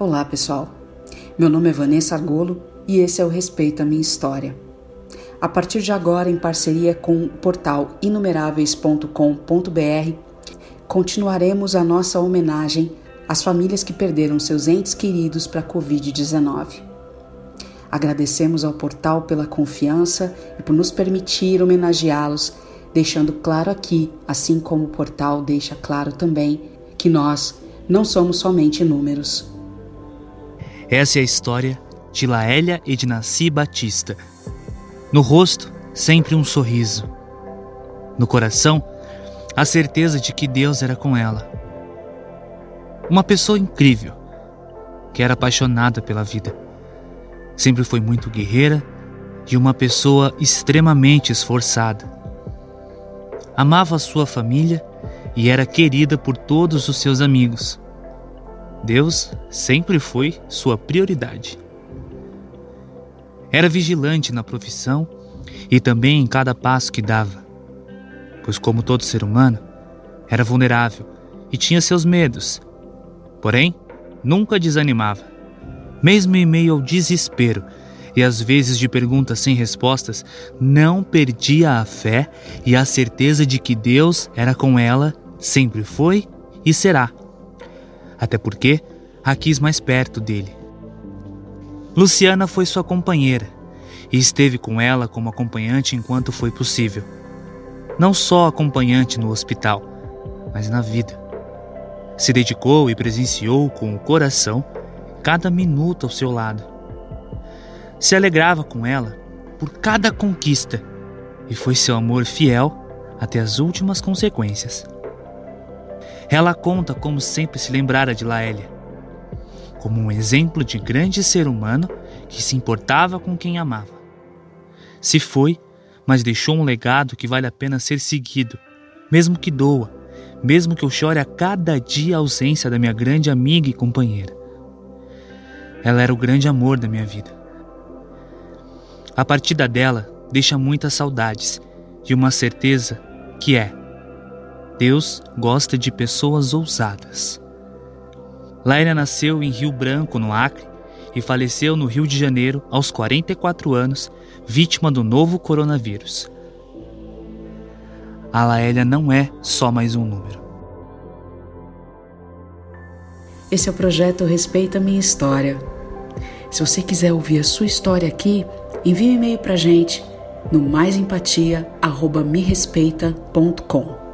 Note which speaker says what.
Speaker 1: Olá, pessoal. Meu nome é Vanessa Argolo e esse é o Respeita Minha História. A partir de agora, em parceria com o portal inumeráveis.com.br, continuaremos a nossa homenagem às famílias que perderam seus entes queridos para a Covid-19. Agradecemos ao portal pela confiança e por nos permitir homenageá-los, deixando claro aqui, assim como o portal deixa claro também, que nós não somos somente números.
Speaker 2: Essa é a história de Laélia Ednaci Batista. No rosto, sempre um sorriso. No coração, a certeza de que Deus era com ela. Uma pessoa incrível, que era apaixonada pela vida. Sempre foi muito guerreira e uma pessoa extremamente esforçada. Amava sua família e era querida por todos os seus amigos. Deus sempre foi sua prioridade. Era vigilante na profissão e também em cada passo que dava, pois, como todo ser humano, era vulnerável e tinha seus medos. Porém, nunca desanimava. Mesmo em meio ao desespero e às vezes de perguntas sem respostas, não perdia a fé e a certeza de que Deus era com ela, sempre foi e será até porque a quis mais perto dele. Luciana foi sua companheira e esteve com ela como acompanhante enquanto foi possível. Não só acompanhante no hospital, mas na vida. Se dedicou e presenciou com o coração cada minuto ao seu lado. Se alegrava com ela por cada conquista e foi seu amor fiel até as últimas consequências. Ela conta como sempre se lembrara de Laélia, como um exemplo de grande ser humano que se importava com quem amava. Se foi, mas deixou um legado que vale a pena ser seguido, mesmo que doa, mesmo que eu chore a cada dia a ausência da minha grande amiga e companheira. Ela era o grande amor da minha vida. A partida dela deixa muitas saudades e uma certeza que é Deus gosta de pessoas ousadas. Laira nasceu em Rio Branco, no Acre, e faleceu no Rio de Janeiro aos 44 anos, vítima do novo coronavírus. A Laélia não é só mais um número.
Speaker 1: Esse é o projeto Respeita Minha História. Se você quiser ouvir a sua história aqui, envie um e-mail para gente no maisempatia@merespeita.com.